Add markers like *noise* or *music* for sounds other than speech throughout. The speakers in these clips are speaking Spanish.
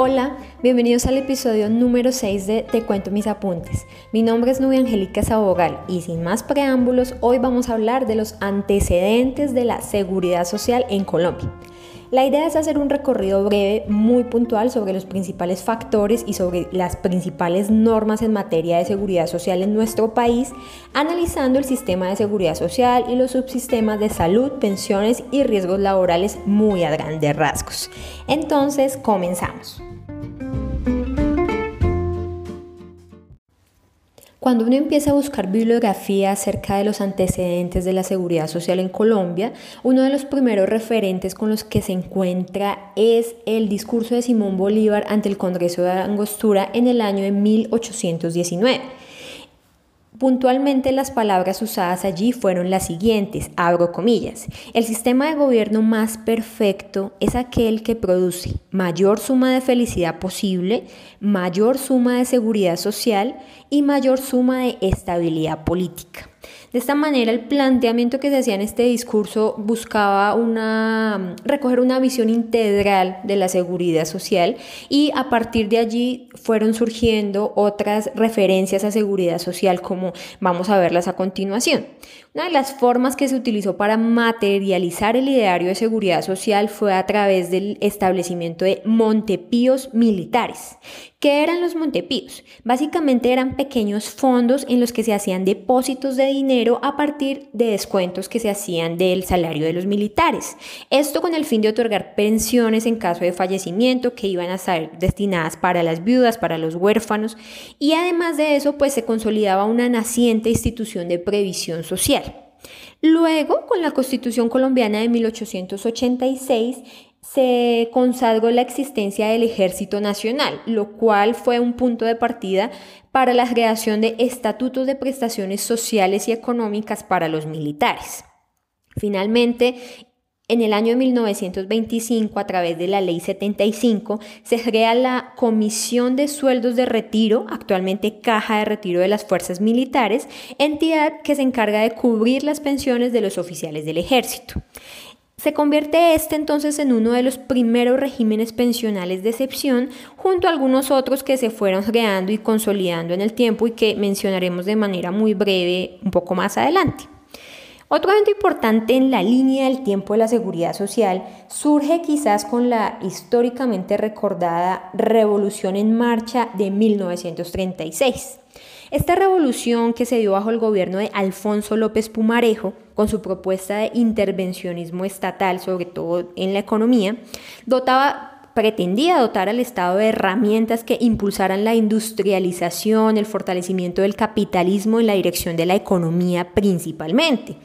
Hola, bienvenidos al episodio número 6 de Te cuento mis apuntes. Mi nombre es Nubia Angélica Sabogal y sin más preámbulos, hoy vamos a hablar de los antecedentes de la seguridad social en Colombia. La idea es hacer un recorrido breve, muy puntual, sobre los principales factores y sobre las principales normas en materia de seguridad social en nuestro país, analizando el sistema de seguridad social y los subsistemas de salud, pensiones y riesgos laborales muy a grandes rasgos. Entonces, comenzamos. Cuando uno empieza a buscar bibliografía acerca de los antecedentes de la seguridad social en Colombia, uno de los primeros referentes con los que se encuentra es el discurso de Simón Bolívar ante el Congreso de Angostura en el año de 1819. Puntualmente las palabras usadas allí fueron las siguientes, abro comillas, el sistema de gobierno más perfecto es aquel que produce mayor suma de felicidad posible, mayor suma de seguridad social y mayor suma de estabilidad política. De esta manera, el planteamiento que se hacía en este discurso buscaba una, recoger una visión integral de la seguridad social y a partir de allí fueron surgiendo otras referencias a seguridad social como vamos a verlas a continuación. Una de las formas que se utilizó para materializar el ideario de seguridad social fue a través del establecimiento de montepíos militares. ¿Qué eran los montepíos? Básicamente eran pequeños fondos en los que se hacían depósitos de dinero a partir de descuentos que se hacían del salario de los militares. Esto con el fin de otorgar pensiones en caso de fallecimiento que iban a ser destinadas para las viudas, para los huérfanos y además de eso pues se consolidaba una naciente institución de previsión social. Luego, con la Constitución colombiana de 1886, se consagró la existencia del Ejército Nacional, lo cual fue un punto de partida para la creación de estatutos de prestaciones sociales y económicas para los militares. Finalmente, en el año 1925, a través de la Ley 75, se crea la Comisión de Sueldos de Retiro, actualmente Caja de Retiro de las Fuerzas Militares, entidad que se encarga de cubrir las pensiones de los oficiales del ejército. Se convierte este entonces en uno de los primeros regímenes pensionales de excepción, junto a algunos otros que se fueron creando y consolidando en el tiempo y que mencionaremos de manera muy breve un poco más adelante. Otro evento importante en la línea del tiempo de la seguridad social surge quizás con la históricamente recordada Revolución en Marcha de 1936. Esta revolución que se dio bajo el gobierno de Alfonso López Pumarejo, con su propuesta de intervencionismo estatal, sobre todo en la economía, dotaba pretendía dotar al Estado de herramientas que impulsaran la industrialización, el fortalecimiento del capitalismo en la dirección de la economía principalmente.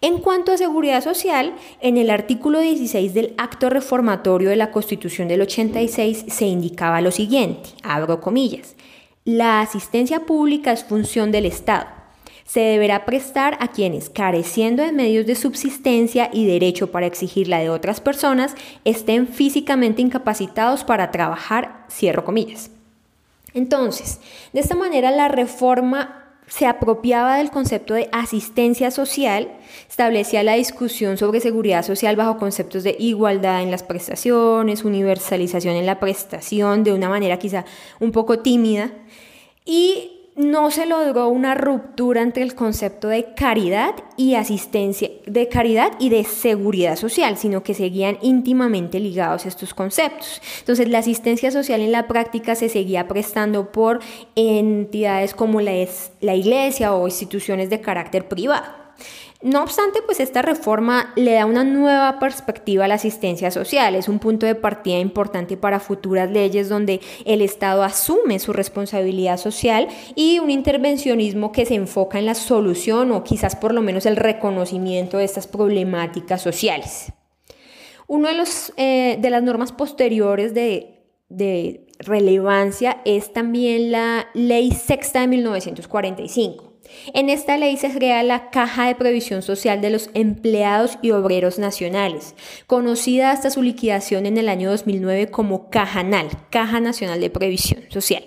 En cuanto a seguridad social, en el artículo 16 del acto reformatorio de la Constitución del 86 se indicaba lo siguiente, abro comillas, la asistencia pública es función del Estado se deberá prestar a quienes, careciendo de medios de subsistencia y derecho para exigirla de otras personas, estén físicamente incapacitados para trabajar, cierro comillas. Entonces, de esta manera la reforma se apropiaba del concepto de asistencia social, establecía la discusión sobre seguridad social bajo conceptos de igualdad en las prestaciones, universalización en la prestación de una manera quizá un poco tímida y no se logró una ruptura entre el concepto de caridad y asistencia, de caridad y de seguridad social, sino que seguían íntimamente ligados estos conceptos. Entonces, la asistencia social en la práctica se seguía prestando por entidades como la, la iglesia o instituciones de carácter privado. No obstante, pues esta reforma le da una nueva perspectiva a la asistencia social, es un punto de partida importante para futuras leyes donde el Estado asume su responsabilidad social y un intervencionismo que se enfoca en la solución o quizás por lo menos el reconocimiento de estas problemáticas sociales. Una de, eh, de las normas posteriores de, de relevancia es también la Ley Sexta de 1945 en esta ley se crea la Caja de Previsión Social de los Empleados y Obreros Nacionales, conocida hasta su liquidación en el año 2009 como Cajanal, Caja Nacional de Previsión Social.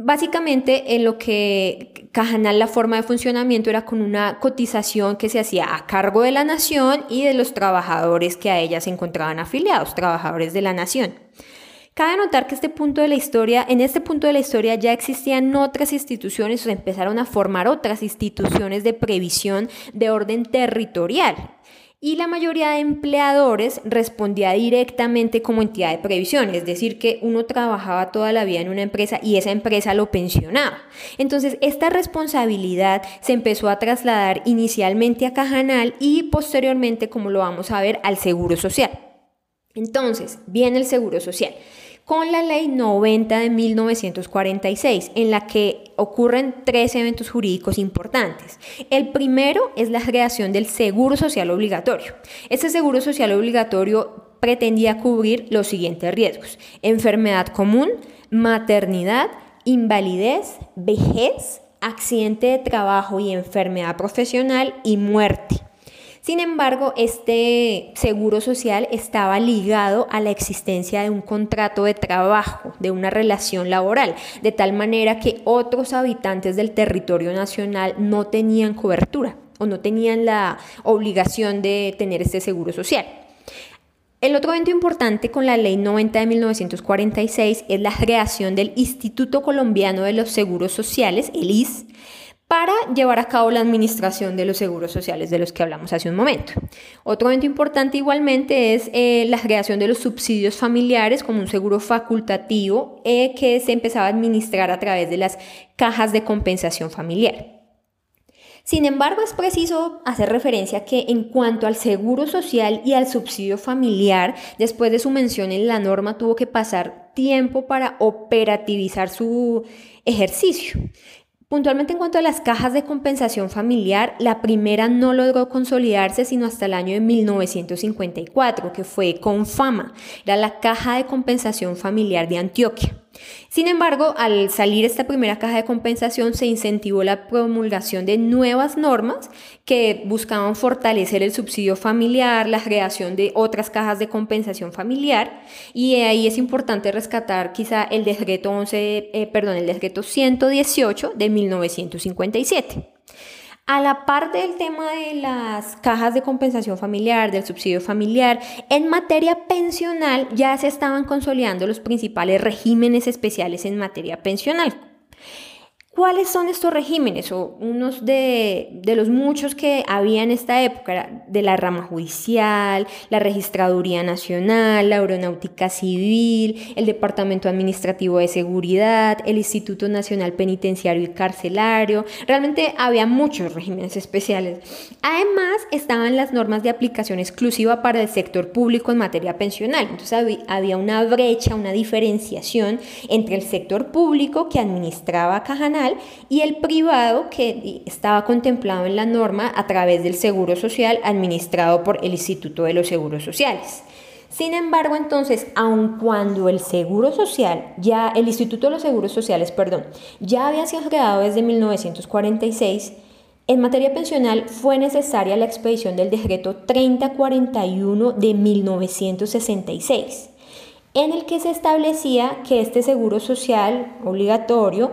Básicamente, en lo que Cajanal, la forma de funcionamiento era con una cotización que se hacía a cargo de la nación y de los trabajadores que a ella se encontraban afiliados, trabajadores de la nación. Cabe notar que este en este punto de la historia ya existían otras instituciones, o se empezaron a formar otras instituciones de previsión de orden territorial. Y la mayoría de empleadores respondía directamente como entidad de previsión, es decir, que uno trabajaba toda la vida en una empresa y esa empresa lo pensionaba. Entonces, esta responsabilidad se empezó a trasladar inicialmente a Cajanal y posteriormente, como lo vamos a ver, al Seguro Social. Entonces, viene el Seguro Social con la Ley 90 de 1946, en la que ocurren tres eventos jurídicos importantes. El primero es la creación del Seguro Social Obligatorio. Este Seguro Social Obligatorio pretendía cubrir los siguientes riesgos. Enfermedad común, maternidad, invalidez, vejez, accidente de trabajo y enfermedad profesional y muerte. Sin embargo, este seguro social estaba ligado a la existencia de un contrato de trabajo, de una relación laboral, de tal manera que otros habitantes del territorio nacional no tenían cobertura o no tenían la obligación de tener este seguro social. El otro evento importante con la Ley 90 de 1946 es la creación del Instituto Colombiano de los Seguros Sociales, el IS, para llevar a cabo la administración de los seguros sociales de los que hablamos hace un momento. Otro evento importante igualmente es eh, la creación de los subsidios familiares como un seguro facultativo eh, que se empezaba a administrar a través de las cajas de compensación familiar. Sin embargo, es preciso hacer referencia que en cuanto al seguro social y al subsidio familiar, después de su mención en la norma tuvo que pasar tiempo para operativizar su ejercicio. Puntualmente en cuanto a las cajas de compensación familiar, la primera no logró consolidarse sino hasta el año de 1954, que fue con fama, era la caja de compensación familiar de Antioquia. Sin embargo, al salir esta primera caja de compensación se incentivó la promulgación de nuevas normas que buscaban fortalecer el subsidio familiar, la creación de otras cajas de compensación familiar y ahí es importante rescatar quizá el decreto 11, eh, perdón, el decreto 118 de 1957. A la par del tema de las cajas de compensación familiar, del subsidio familiar, en materia pensional ya se estaban consolidando los principales regímenes especiales en materia pensional, ¿Cuáles son estos regímenes? O unos de, los muchos que había en esta época, de la rama judicial, la Registraduría Nacional, la Aeronáutica Civil, el Departamento Administrativo de Seguridad, el Instituto Nacional Penitenciario y Carcelario. Realmente había muchos regímenes especiales. Además, estaban las normas de aplicación exclusiva para el sector público en materia pensional. Entonces había una brecha, una diferenciación entre el sector público que administraba Cajanal y el privado que estaba contemplado en la norma a través del Seguro Social administrado por el Instituto de los Seguros Sociales. Sin embargo, entonces, aun cuando el Seguro Social, ya el Instituto de los Seguros Sociales, perdón, ya había sido creado desde 1946, en materia pensional fue necesaria la expedición del decreto 3041 de 1966, en el que se establecía que este seguro social obligatorio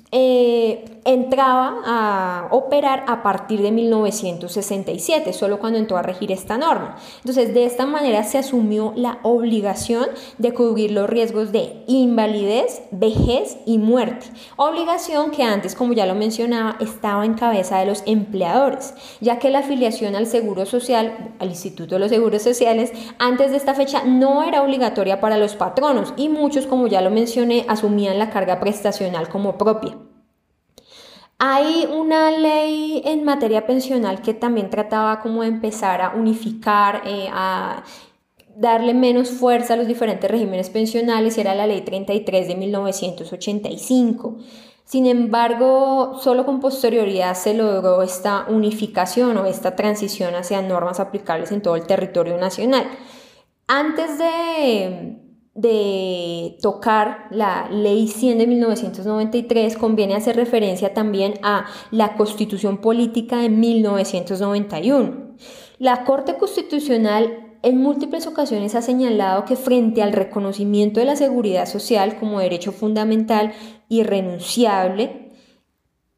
eh, entraba a operar a partir de 1967, solo cuando entró a regir esta norma. Entonces, de esta manera se asumió la obligación de cubrir los riesgos de invalidez, vejez y muerte. Obligación que antes, como ya lo mencionaba, estaba en cabeza de los empleadores, ya que la afiliación al Seguro Social, al Instituto de los Seguros Sociales, antes de esta fecha no era obligatoria para los patronos y muchos, como ya lo mencioné, asumían la carga prestacional como propia. Hay una ley en materia pensional que también trataba como de empezar a unificar, eh, a darle menos fuerza a los diferentes regímenes pensionales, era la ley 33 de 1985. Sin embargo, solo con posterioridad se logró esta unificación o esta transición hacia normas aplicables en todo el territorio nacional. Antes de de tocar la Ley 100 de 1993, conviene hacer referencia también a la Constitución Política de 1991. La Corte Constitucional en múltiples ocasiones ha señalado que frente al reconocimiento de la seguridad social como derecho fundamental irrenunciable,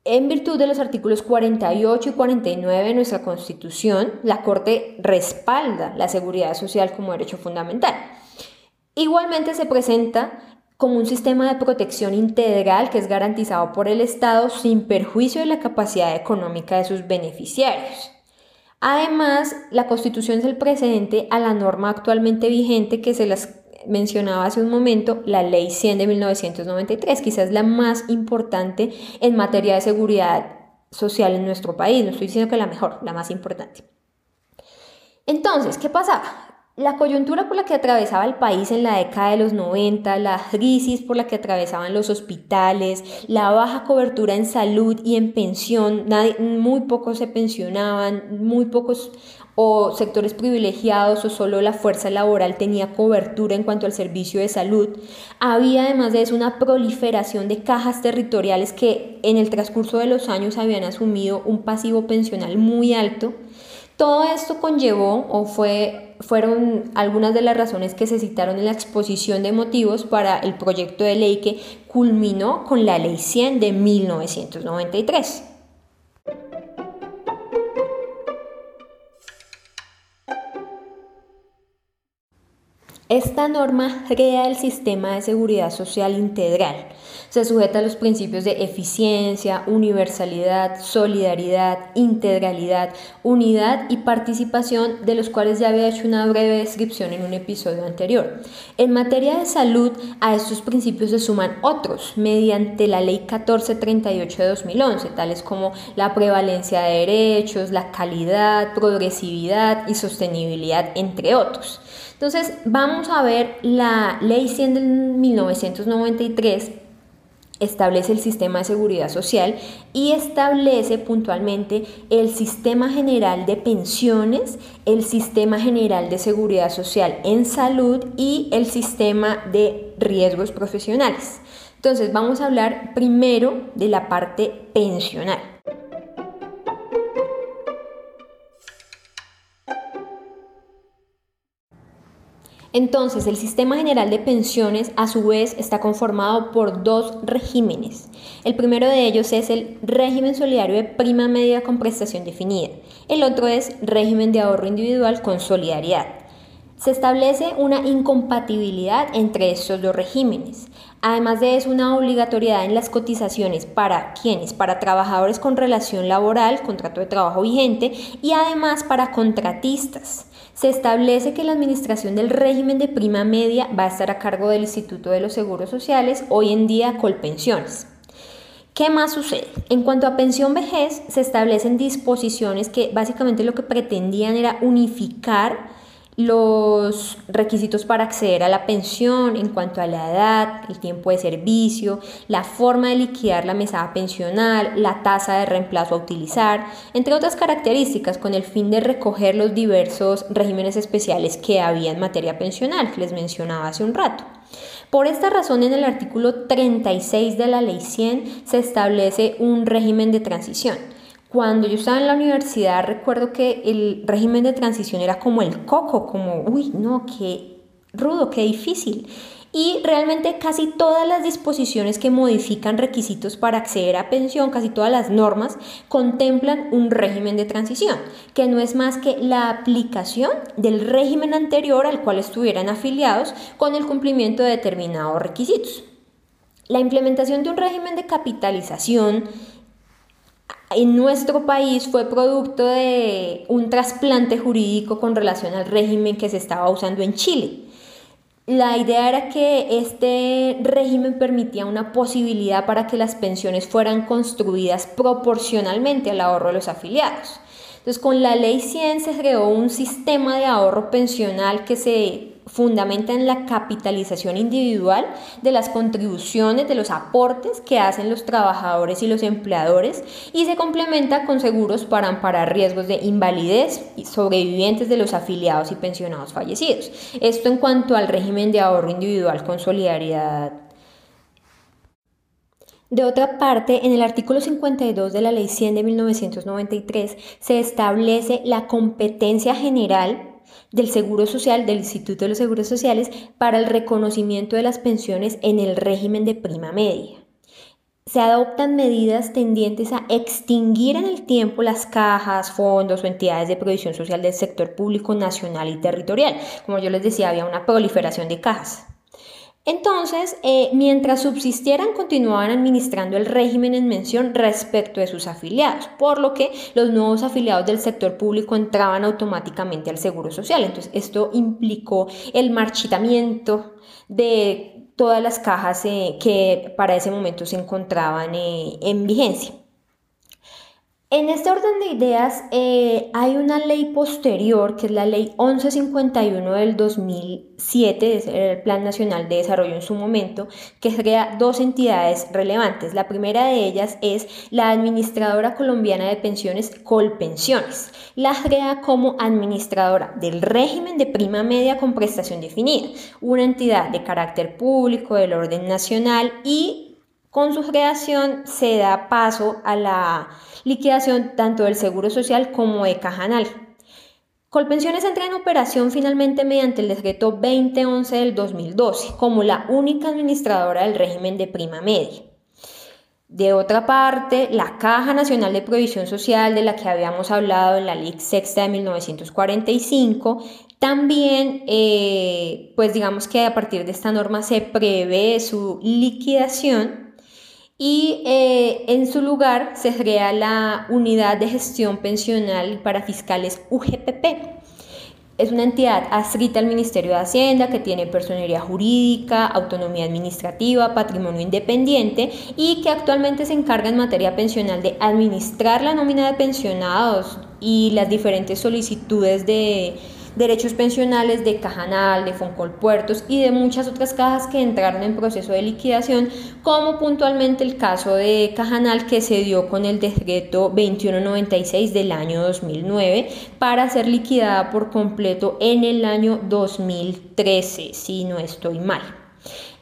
en virtud de los artículos 48 y 49 de nuestra Constitución, la Corte respalda la seguridad social como derecho fundamental. Igualmente se presenta como un sistema de protección integral que es garantizado por el Estado sin perjuicio de la capacidad económica de sus beneficiarios. Además, la Constitución es el precedente a la norma actualmente vigente que se las mencionaba hace un momento, la Ley 100 de 1993, quizás la más importante en materia de seguridad social en nuestro país. No estoy diciendo que la mejor, la más importante. Entonces, ¿qué pasaba? La coyuntura por la que atravesaba el país en la década de los 90, la crisis por la que atravesaban los hospitales, la baja cobertura en salud y en pensión, muy pocos se pensionaban, muy pocos o sectores privilegiados o solo la fuerza laboral tenía cobertura en cuanto al servicio de salud. Había además de eso una proliferación de cajas territoriales que en el transcurso de los años habían asumido un pasivo pensional muy alto todo esto conllevó o fue, fueron algunas de las razones que se citaron en la exposición de motivos para el proyecto de ley que culminó con la Ley 100 de 1993. Esta norma crea el sistema de seguridad social integral. Se sujeta a los principios de eficiencia, universalidad, solidaridad, integralidad, unidad y participación, de los cuales ya había hecho una breve descripción en un episodio anterior. En materia de salud, a estos principios se suman otros, mediante la Ley 1438 de 2011, tales como la prevalencia de derechos, la calidad, progresividad y sostenibilidad, entre otros. Entonces, vamos a ver la ley 100 de 1993 establece el sistema de seguridad social y establece puntualmente el sistema general de pensiones, el sistema general de seguridad social en salud y el sistema de riesgos profesionales. Entonces vamos a hablar primero de la parte pensional. Entonces, el sistema general de pensiones a su vez está conformado por dos regímenes. El primero de ellos es el régimen solidario de prima media con prestación definida. El otro es régimen de ahorro individual con solidaridad. Se establece una incompatibilidad entre estos dos regímenes. Además de eso, una obligatoriedad en las cotizaciones para quienes, para trabajadores con relación laboral, contrato de trabajo vigente, y además para contratistas. Se establece que la administración del régimen de prima media va a estar a cargo del Instituto de los Seguros Sociales, hoy en día Colpensiones. ¿Qué más sucede? En cuanto a pensión vejez, se establecen disposiciones que básicamente lo que pretendían era unificar los requisitos para acceder a la pensión en cuanto a la edad, el tiempo de servicio, la forma de liquidar la mesada pensional, la tasa de reemplazo a utilizar, entre otras características con el fin de recoger los diversos regímenes especiales que había en materia pensional que les mencionaba hace un rato. Por esta razón, en el artículo 36 de la Ley 100 se establece un régimen de transición cuando yo estaba en la universidad recuerdo que el régimen de transición era como el coco, como, uy, no, qué rudo, qué difícil. Y realmente casi todas las disposiciones que modifican requisitos para acceder a pensión, casi todas las normas, contemplan un régimen de transición, que no es más que la aplicación del régimen anterior al cual estuvieran afiliados con el cumplimiento de determinados requisitos. La implementación de un régimen de capitalización en nuestro país fue producto de un trasplante jurídico con relación al régimen que se estaba usando en Chile. La idea era que este régimen permitía una posibilidad para que las pensiones fueran construidas proporcionalmente al ahorro de los afiliados. Entonces, con la ley 100 se creó un sistema de ahorro pensional que se fundamenta en la capitalización individual de las contribuciones, de los aportes que hacen los trabajadores y los empleadores y se complementa con seguros para amparar riesgos de invalidez y sobrevivientes de los afiliados y pensionados fallecidos. Esto en cuanto al régimen de ahorro individual con solidaridad de otra parte, en el artículo 52 de la Ley 100 de 1993 se establece la competencia general del Seguro Social, del Instituto de los Seguros Sociales, para el reconocimiento de las pensiones en el régimen de prima media. se adoptan medidas tendientes a extinguir en el tiempo las cajas, fondos o entidades de provisión social del sector público nacional y territorial. Como yo les decía, había una proliferación de cajas. Entonces, eh, mientras subsistieran, continuaban administrando el régimen en mención respecto de sus afiliados, por lo que los nuevos afiliados del sector público entraban automáticamente al Seguro Social. Entonces, esto implicó el marchitamiento de todas las cajas eh, que para ese momento se encontraban eh, en vigencia. En este orden de ideas eh, hay una ley posterior, que es la ley 1151 del 2007, es el Plan Nacional de Desarrollo en su momento, que crea dos entidades relevantes. La primera de ellas es la Administradora Colombiana de Pensiones Colpensiones. La crea como administradora del régimen de prima media con prestación definida, una entidad de carácter público del orden nacional y con su creación se da paso a la liquidación tanto del Seguro Social como de Cajanal. Colpensiones entra en operación finalmente mediante el decreto 2011 del 2012 como la única administradora del régimen de prima media. De otra parte, la Caja Nacional de Provisión Social de la que habíamos hablado en la Ley Sexta de 1945, también, eh, pues digamos que a partir de esta norma se prevé su liquidación y eh, en su lugar se crea la Unidad de Gestión Pensional para Fiscales UGPP. Es una entidad adscrita al Ministerio de Hacienda que tiene personería jurídica, autonomía administrativa, patrimonio independiente y que actualmente se encarga en materia pensional de administrar la nómina de pensionados y las diferentes solicitudes de derechos pensionales de Cajanal, de Foncolpuertos y de muchas otras cajas que entraron en proceso de liquidación, como puntualmente el caso de Cajanal que se dio con el decreto 2196 del año 2009 para ser liquidada por completo en el año 2013, si no estoy mal.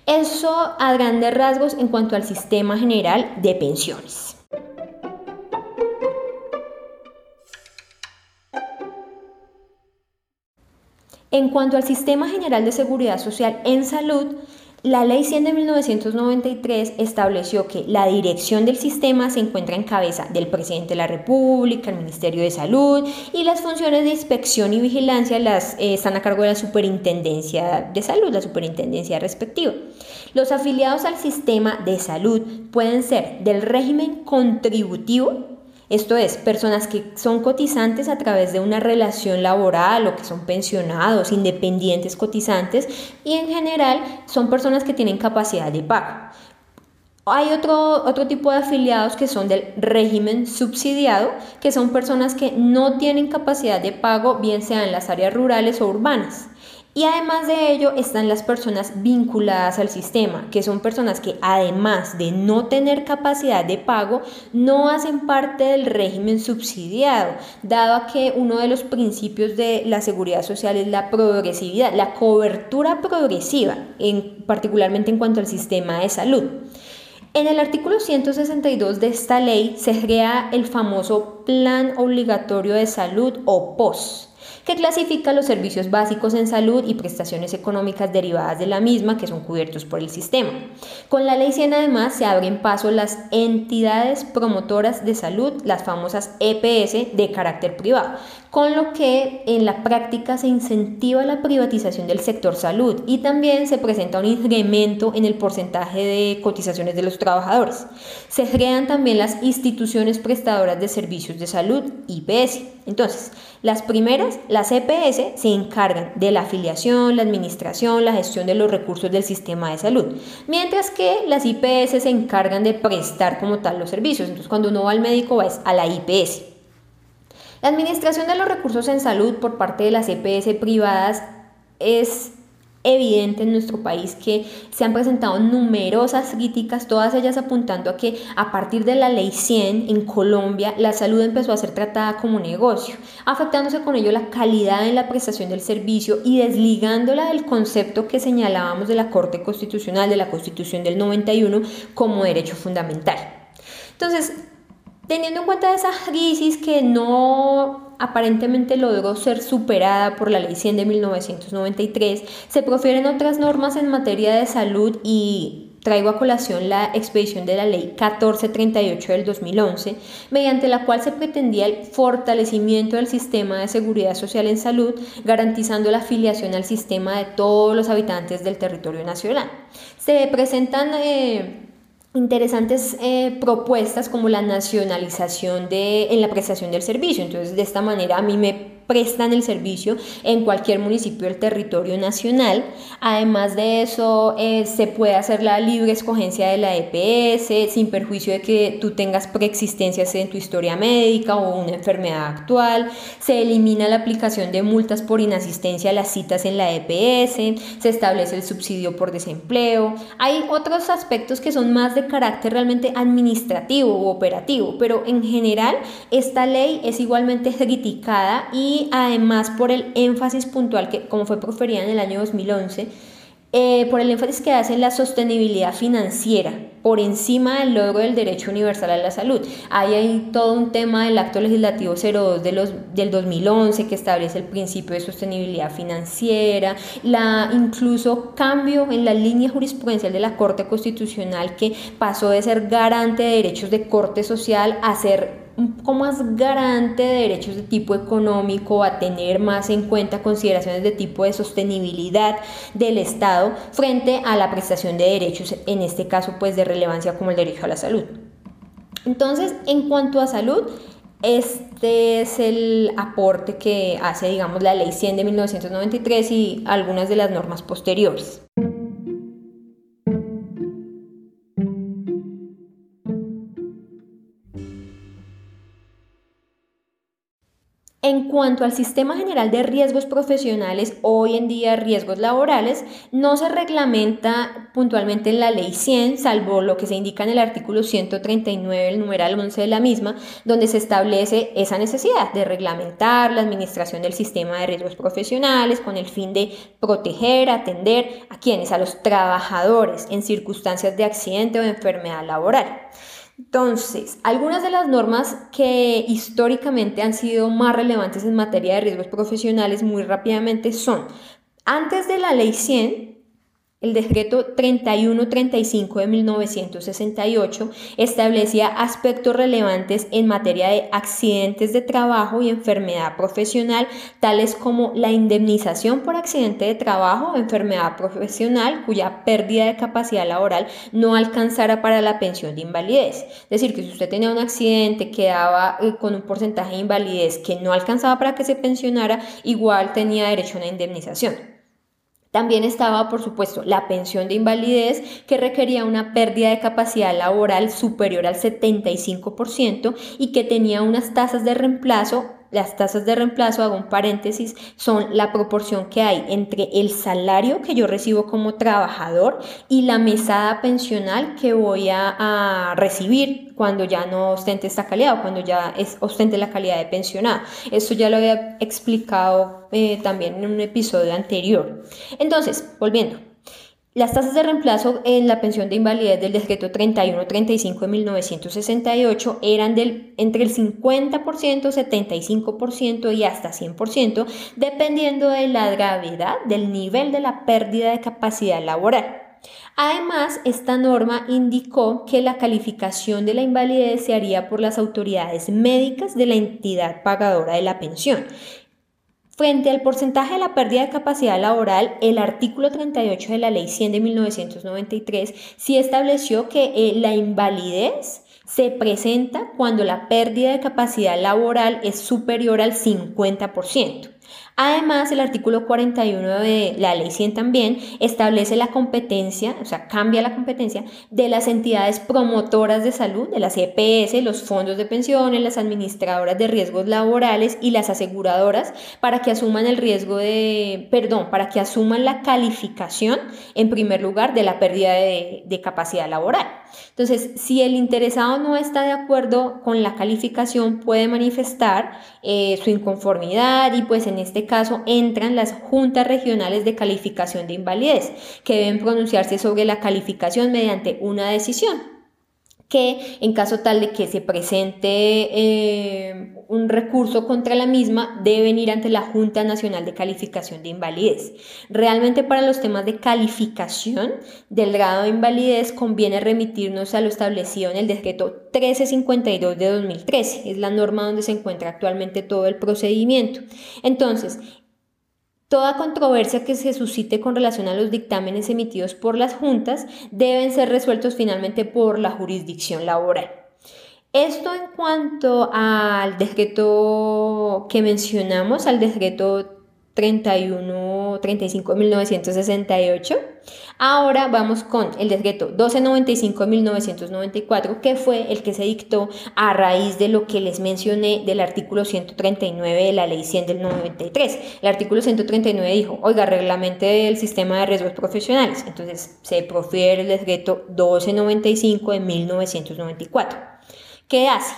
Eso a grandes rasgos en cuanto al sistema general de pensiones. En cuanto al Sistema General de Seguridad Social en Salud, la Ley 100 de 1993 estableció que la dirección del sistema se encuentra en cabeza del presidente de la República, el Ministerio de Salud y las funciones de inspección y vigilancia las, eh, están a cargo de la Superintendencia de Salud, la superintendencia respectiva. Los afiliados al sistema de salud pueden ser del régimen contributivo, esto es, personas que son cotizantes a través de una relación laboral o que son pensionados, independientes cotizantes y en general son personas que tienen capacidad de pago. Hay otro, otro tipo de afiliados que son del régimen subsidiado, que son personas que no tienen capacidad de pago, bien sea en las áreas rurales o urbanas. Y además de ello están las personas vinculadas al sistema, que son personas que además de no tener capacidad de pago, no hacen parte del régimen subsidiado, dado que uno de los principios de la seguridad social es la progresividad, la cobertura progresiva, en, particularmente en cuanto al sistema de salud. En el artículo 162 de esta ley se crea el famoso Plan Obligatorio de Salud o POS que clasifica los servicios básicos en salud y prestaciones económicas derivadas de la misma que son cubiertos por el sistema. Con la ley 100 además se abren paso las entidades promotoras de salud, las famosas EPS de carácter privado, con lo que en la práctica se incentiva la privatización del sector salud y también se presenta un incremento en el porcentaje de cotizaciones de los trabajadores. Se crean también las instituciones prestadoras de servicios de salud, IPS. Entonces, las primeras, las EPS, se encargan de la afiliación, la administración, la gestión de los recursos del sistema de salud, mientras que las IPS se encargan de prestar como tal los servicios. Entonces, cuando uno va al médico va a la IPS. La administración de los recursos en salud por parte de las EPS privadas es evidente en nuestro país que se han presentado numerosas críticas, todas ellas apuntando a que a partir de la ley 100 en Colombia la salud empezó a ser tratada como negocio, afectándose con ello la calidad en la prestación del servicio y desligándola del concepto que señalábamos de la Corte Constitucional, de la Constitución del 91 como derecho fundamental. Entonces, teniendo en cuenta esa crisis que no aparentemente logró ser superada por la Ley 100 de 1993, se profieren otras normas en materia de salud y traigo a colación la expedición de la ley 1438 del 2011, mediante la cual se pretendía el fortalecimiento del sistema de seguridad social en salud, garantizando la afiliación al sistema de todos los habitantes del territorio nacional. Se presentan... Eh, interesantes eh, propuestas como la nacionalización de, en la prestación del servicio. Entonces, de esta manera a mí me prestan el servicio en cualquier municipio del territorio nacional. Además de eso, eh, se puede hacer la libre escogencia de la EPS sin perjuicio de que tú tengas preexistencias en tu historia médica o una enfermedad actual. Se elimina la aplicación de multas por inasistencia a las citas en la EPS. Se establece el subsidio por desempleo. Hay otros aspectos que son más de carácter realmente administrativo u operativo, pero en general esta ley es igualmente *laughs* criticada y además por el énfasis puntual que, como fue proferida en el año 2011, eh, por el énfasis que hace en la sostenibilidad financiera por encima del logro del derecho universal a la salud. Ahí hay todo un tema del acto legislativo 02 de los, del 2011 que establece el principio de sostenibilidad financiera, la incluso cambio en la línea jurisprudencial de la Corte Constitucional que pasó de ser garante de derechos de corte social a ser poco más garante de derechos de tipo económico, a tener más en cuenta consideraciones de tipo de sostenibilidad del Estado frente a la prestación de derechos, en este caso pues de relevancia como el derecho a la salud. Entonces, en cuanto a salud, este es el aporte que hace, digamos, la Ley 100 de 1993 y algunas de las normas posteriores. En cuanto al sistema general de riesgos profesionales, hoy en día riesgos laborales, no se reglamenta puntualmente en la ley 100, salvo lo que se indica en el artículo 139, el numeral 11 de la misma, donde se establece esa necesidad de reglamentar la administración del sistema de riesgos profesionales con el fin de proteger, atender a quienes, a los trabajadores en circunstancias de accidente o de enfermedad laboral. Entonces, algunas de las normas que históricamente han sido más relevantes en materia de riesgos profesionales muy rápidamente son, antes de la ley 100, el decreto 3135 de 1968 establecía aspectos relevantes en materia de accidentes de trabajo y enfermedad profesional, tales como la indemnización por accidente de trabajo o enfermedad profesional cuya pérdida de capacidad laboral no alcanzara para la pensión de invalidez. Es decir, que si usted tenía un accidente, quedaba eh, con un porcentaje de invalidez que no alcanzaba para que se pensionara, igual tenía derecho a una indemnización. También estaba, por supuesto, la pensión de invalidez que requería una pérdida de capacidad laboral superior al 75% y que tenía unas tasas de reemplazo las tasas de reemplazo, hago un paréntesis, son la proporción que hay entre el salario que yo recibo como trabajador y la mesada pensional que voy a, recibir cuando ya no ostente esta calidad o cuando ya es, ostente la calidad de pensionado. Eso ya lo había explicado eh, también en un episodio anterior. Entonces, volviendo. Las tasas de reemplazo en la pensión de invalidez del decreto 3135 de 1968 eran del, entre el 50%, 75% y hasta 100%, dependiendo de la gravedad del nivel de la pérdida de capacidad laboral. Además, esta norma indicó que la calificación de la invalidez se haría por las autoridades médicas de la entidad pagadora de la pensión Frente al porcentaje de la pérdida de capacidad laboral, el artículo 38 de la Ley 100 de 1993 sí estableció que eh, la invalidez se presenta cuando la pérdida de capacidad laboral es superior al 50%. Además, el artículo 41 de la ley 100 también establece la competencia, o sea, cambia la competencia de las entidades promotoras de salud, de las EPS, los fondos de pensiones, las administradoras de riesgos laborales y las aseguradoras para que asuman el riesgo de, perdón, para que asuman la calificación en primer lugar de la pérdida de, capacidad laboral. Entonces, si el interesado no está de acuerdo con la calificación, puede manifestar eh, su inconformidad y pues en este caso entran las juntas regionales de calificación de invalidez, que deben pronunciarse sobre la calificación mediante una decisión que en caso tal de que se presente eh, un recurso contra la misma, deben ir ante la Junta Nacional de Calificación de Invalidez. Realmente para los temas de calificación del grado de invalidez conviene remitirnos a lo establecido en el decreto 1352 de 2013. Es la norma donde se encuentra actualmente todo el procedimiento. Entonces, Toda controversia que se suscite con relación a los dictámenes emitidos por las juntas deben ser resueltos finalmente por la jurisdicción laboral. Esto en cuanto al decreto que mencionamos, al decreto 31, 35 de 1968. Ahora vamos con el decreto 1295 de 1994, que fue el que se dictó a raíz de lo que les mencioné del artículo 139 de la ley 100 del 93. El artículo 139 dijo, oiga, reglamente el sistema de riesgos profesionales. Entonces se profiere el decreto 1295 de 1994. ¿Qué hace?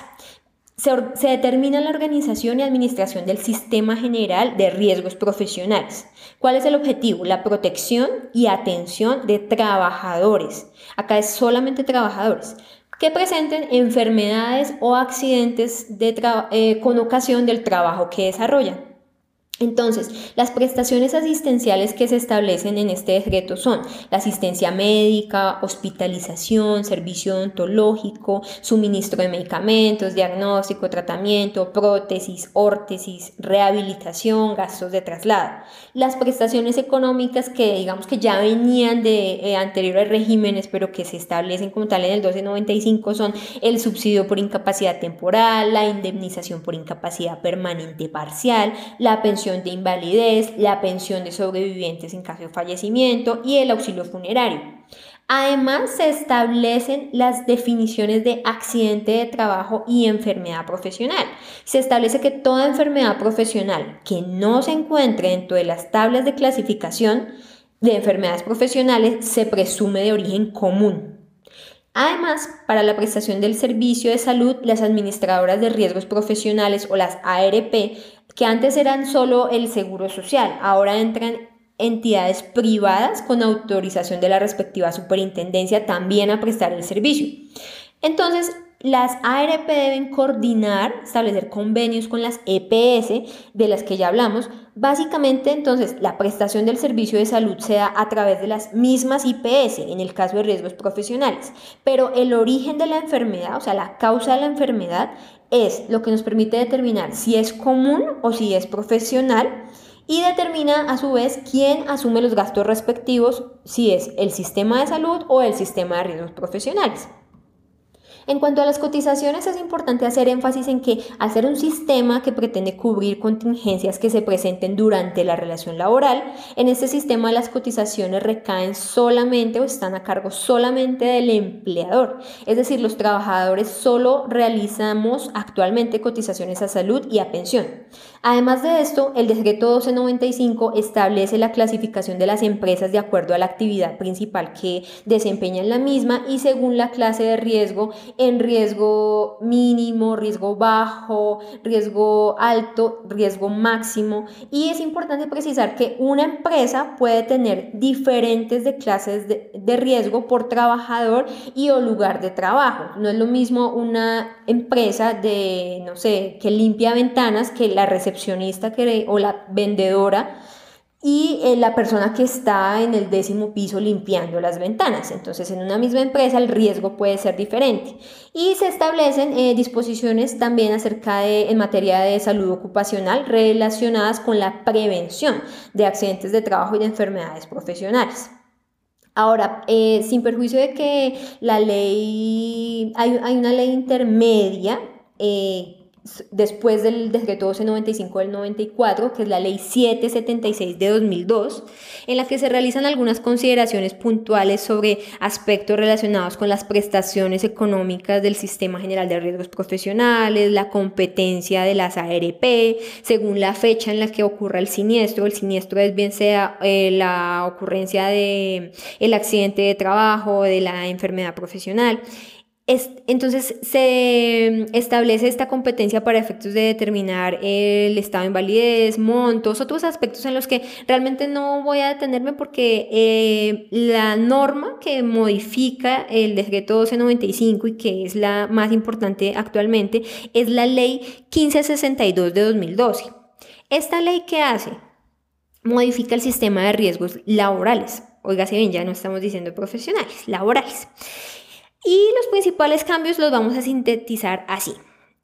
Se, determina la organización y administración del sistema general de riesgos profesionales. ¿Cuál es el objetivo? La protección y atención de trabajadores. Acá es solamente trabajadores que presenten enfermedades o accidentes de eh, con ocasión del trabajo que desarrollan. Entonces, las prestaciones asistenciales que se establecen en este decreto son la asistencia médica, hospitalización, servicio odontológico, suministro de medicamentos, diagnóstico, tratamiento, prótesis, órtesis, rehabilitación, gastos de traslado. Las prestaciones económicas que digamos que ya venían de eh, anteriores regímenes, pero que se establecen como tal en el 1295 son el subsidio por incapacidad temporal, la indemnización por incapacidad permanente parcial, la pensión de invalidez, la pensión de sobrevivientes en caso de fallecimiento y el auxilio funerario. Además, se establecen las definiciones de accidente de trabajo y enfermedad profesional. Se establece que toda enfermedad profesional que no se encuentre dentro de las tablas de clasificación de enfermedades profesionales se presume de origen común. Además, para la prestación del servicio de salud, las administradoras de riesgos profesionales o las ARP que antes eran solo el seguro social, ahora entran entidades privadas con autorización de la respectiva superintendencia también a prestar el servicio. Entonces, las ARP deben coordinar, establecer convenios con las EPS, de las que ya hablamos. Básicamente, entonces, la prestación del servicio de salud se da a través de las mismas IPS, en el caso de riesgos profesionales. Pero el origen de la enfermedad, o sea, la causa de la enfermedad, es lo que nos permite determinar si es común o si es profesional y determina a su vez quién asume los gastos respectivos, si es el sistema de salud o el sistema de riesgos profesionales. En cuanto a las cotizaciones, es importante hacer énfasis en que al ser un sistema que pretende cubrir contingencias que se presenten durante la relación laboral, en este sistema las cotizaciones recaen solamente o están a cargo solamente del empleador. Es decir, los trabajadores solo realizamos actualmente cotizaciones a salud y a pensión. Además de esto, el decreto 1295 establece la clasificación de las empresas de acuerdo a la actividad principal que desempeñan la misma y según la clase de riesgo en riesgo mínimo, riesgo bajo, riesgo alto, riesgo máximo. Y es importante precisar que una empresa puede tener diferentes de clases de, de riesgo por trabajador y o lugar de trabajo. No es lo mismo una empresa de, no sé, que limpia ventanas que la recepcionista que, o la vendedora y eh, la persona que está en el décimo piso limpiando las ventanas. Entonces, en una misma empresa el riesgo puede ser diferente. Y se establecen eh, disposiciones también acerca de, en materia de salud ocupacional relacionadas con la prevención de accidentes de trabajo y de enfermedades profesionales. Ahora, eh, sin perjuicio de que la ley, hay, hay una ley intermedia después del decreto 1295 del 94, que es la ley 776 de 2002, en la que se realizan algunas consideraciones puntuales sobre aspectos relacionados con las prestaciones económicas del Sistema General de Riesgos Profesionales, la competencia de las ARP, según la fecha en la que ocurra el siniestro. El siniestro es bien sea eh, la ocurrencia de el accidente de trabajo, de la enfermedad profesional entonces se establece esta competencia para efectos de determinar el estado de invalidez, montos, otros aspectos en los que realmente no voy a detenerme porque eh, la norma que modifica el decreto 1295 y que es la más importante actualmente es la ley 1562 de 2012. ¿Esta ley qué hace? Modifica el sistema de riesgos laborales. Oiga, bien, ya no estamos diciendo profesionales, laborales. Y los principales cambios los vamos a sintetizar así.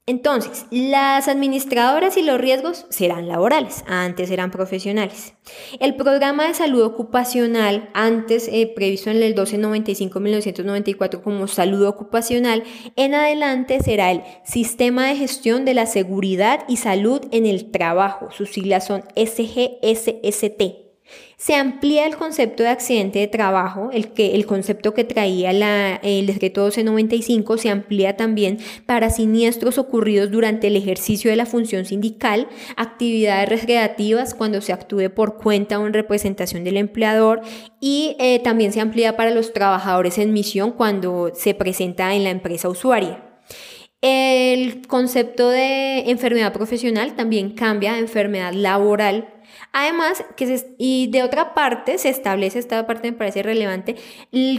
Entonces, las administradoras y los riesgos serán laborales, antes eran profesionales. El programa de salud ocupacional, antes eh, previsto en el 1295-1994 como salud ocupacional, en adelante será el Sistema de Gestión de la Seguridad y Salud en el Trabajo. Sus siglas son SGSST. Se amplía el concepto de accidente de trabajo, el, que, el concepto que traía la, el decreto 1295 se amplía también para siniestros ocurridos durante el ejercicio de la función sindical, actividades recreativas cuando se actúe por cuenta o en representación del empleador y eh, también se amplía para los trabajadores en misión cuando se presenta en la empresa usuaria. El concepto de enfermedad profesional también cambia a enfermedad laboral Además, que y de otra parte se establece, esta parte me parece relevante,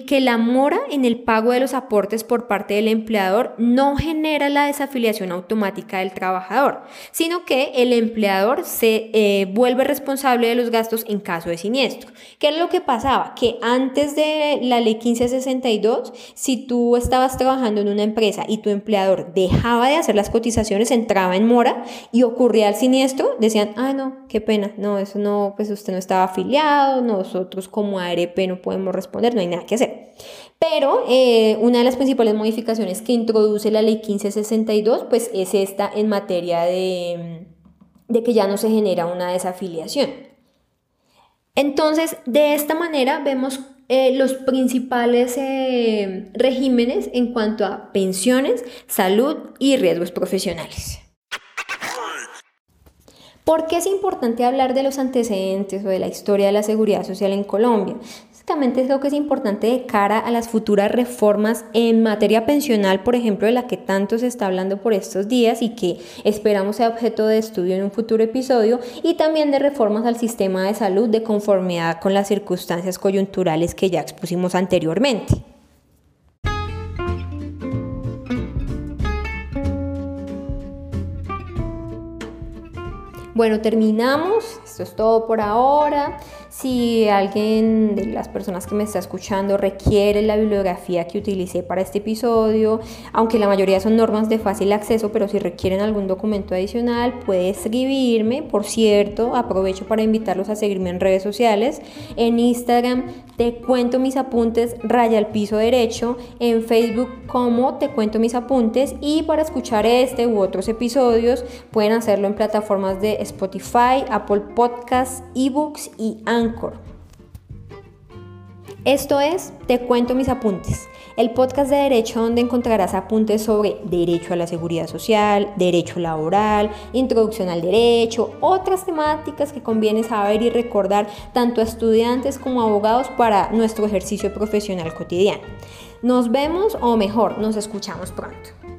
que la mora en el pago de los aportes por parte del empleador no genera la desafiliación automática del trabajador, sino que el empleador se eh, vuelve responsable de los gastos en caso de siniestro. ¿Qué es lo que pasaba? Que antes de la ley 1562, si tú estabas trabajando en una empresa y tu empleador dejaba de hacer las cotizaciones, entraba en mora y ocurría el siniestro, decían, ah, no, qué pena, no, eso no, pues usted no estaba afiliado, nosotros como ARP no podemos responder, no hay nada que hacer. Pero eh, una de las principales modificaciones que introduce la ley 1562, pues es esta en materia de, de que ya no se genera una desafiliación. Entonces, de esta manera vemos eh, los principales eh, regímenes en cuanto a pensiones, salud y riesgos profesionales. ¿Por qué es importante hablar de los antecedentes o de la historia de la seguridad social en Colombia? Básicamente creo que es importante de cara a las futuras reformas en materia pensional, por ejemplo, de la que tanto se está hablando por estos días y que esperamos sea objeto de estudio en un futuro episodio, y también de reformas al sistema de salud de conformidad con las circunstancias coyunturales que ya expusimos anteriormente. Bueno, terminamos. Esto es todo por ahora. Si alguien de las personas que me está escuchando requiere la bibliografía que utilicé para este episodio, aunque la mayoría son normas de fácil acceso, pero si requieren algún documento adicional, puede escribirme. Por cierto, aprovecho para invitarlos a seguirme en redes sociales. En Instagram te cuento mis apuntes raya al piso derecho, en Facebook como te cuento mis apuntes y para escuchar este u otros episodios pueden hacerlo en plataformas de Spotify, Apple Podcasts, eBooks y Esto es Te cuento mis apuntes, el podcast de derecho donde encontrarás apuntes sobre derecho a la seguridad social, derecho laboral, introducción al derecho, otras temáticas que conviene saber y recordar tanto a estudiantes como abogados para nuestro ejercicio profesional cotidiano. Nos vemos o mejor, nos escuchamos pronto.